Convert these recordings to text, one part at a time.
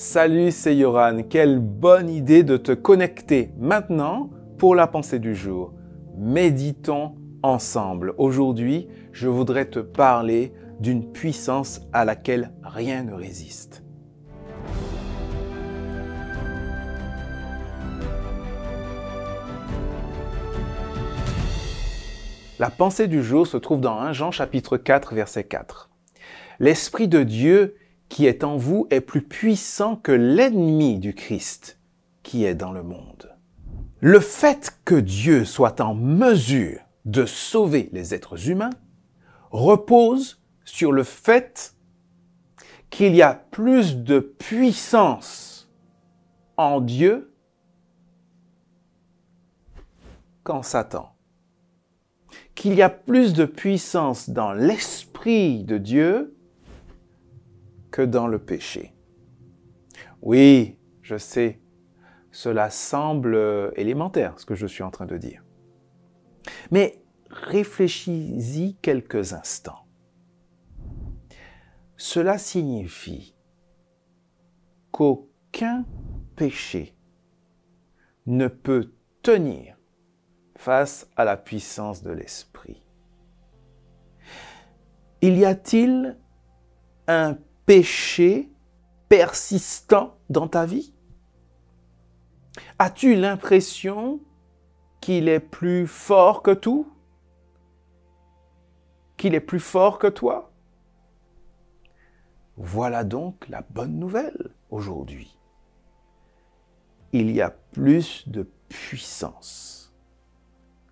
Salut, c'est Yoran. Quelle bonne idée de te connecter maintenant pour la pensée du jour. Méditons ensemble. Aujourd'hui, je voudrais te parler d'une puissance à laquelle rien ne résiste. La pensée du jour se trouve dans 1 Jean chapitre 4 verset 4. L'Esprit de Dieu qui est en vous est plus puissant que l'ennemi du Christ qui est dans le monde. Le fait que Dieu soit en mesure de sauver les êtres humains repose sur le fait qu'il y a plus de puissance en Dieu qu'en Satan qu'il y a plus de puissance dans l'Esprit de Dieu que dans le péché. Oui, je sais, cela semble élémentaire, ce que je suis en train de dire. Mais réfléchis-y quelques instants. Cela signifie qu'aucun péché ne peut tenir face à la puissance de l'Esprit. Il y a-t-il un péché persistant dans ta vie? As-tu l'impression qu'il est plus fort que tout? Qu'il est plus fort que toi? Voilà donc la bonne nouvelle aujourd'hui. Il y a plus de puissance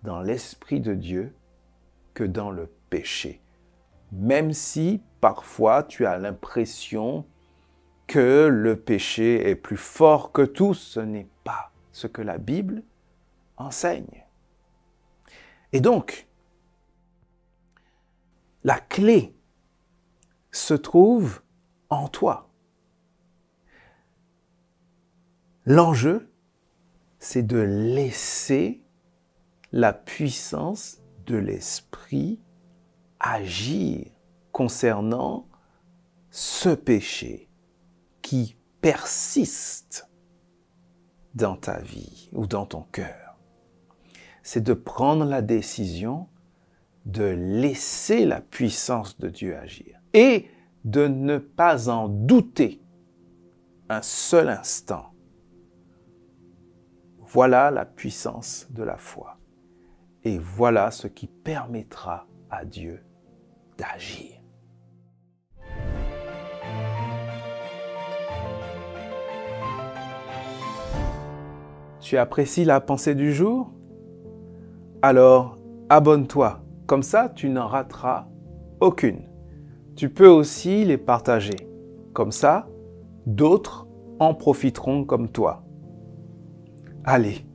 dans l'Esprit de Dieu que dans le péché. Même si parfois tu as l'impression que le péché est plus fort que tout, ce n'est pas ce que la Bible enseigne. Et donc, la clé se trouve en toi. L'enjeu, c'est de laisser la puissance de l'Esprit agir concernant ce péché qui persiste dans ta vie ou dans ton cœur. C'est de prendre la décision de laisser la puissance de Dieu agir et de ne pas en douter un seul instant. Voilà la puissance de la foi. Et voilà ce qui permettra à Dieu d'agir. Tu apprécies la pensée du jour? Alors abonne-toi, comme ça tu n'en rateras aucune. Tu peux aussi les partager, comme ça d'autres en profiteront comme toi. Allez,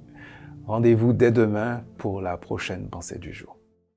Rendez-vous dès demain pour la prochaine pensée du jour.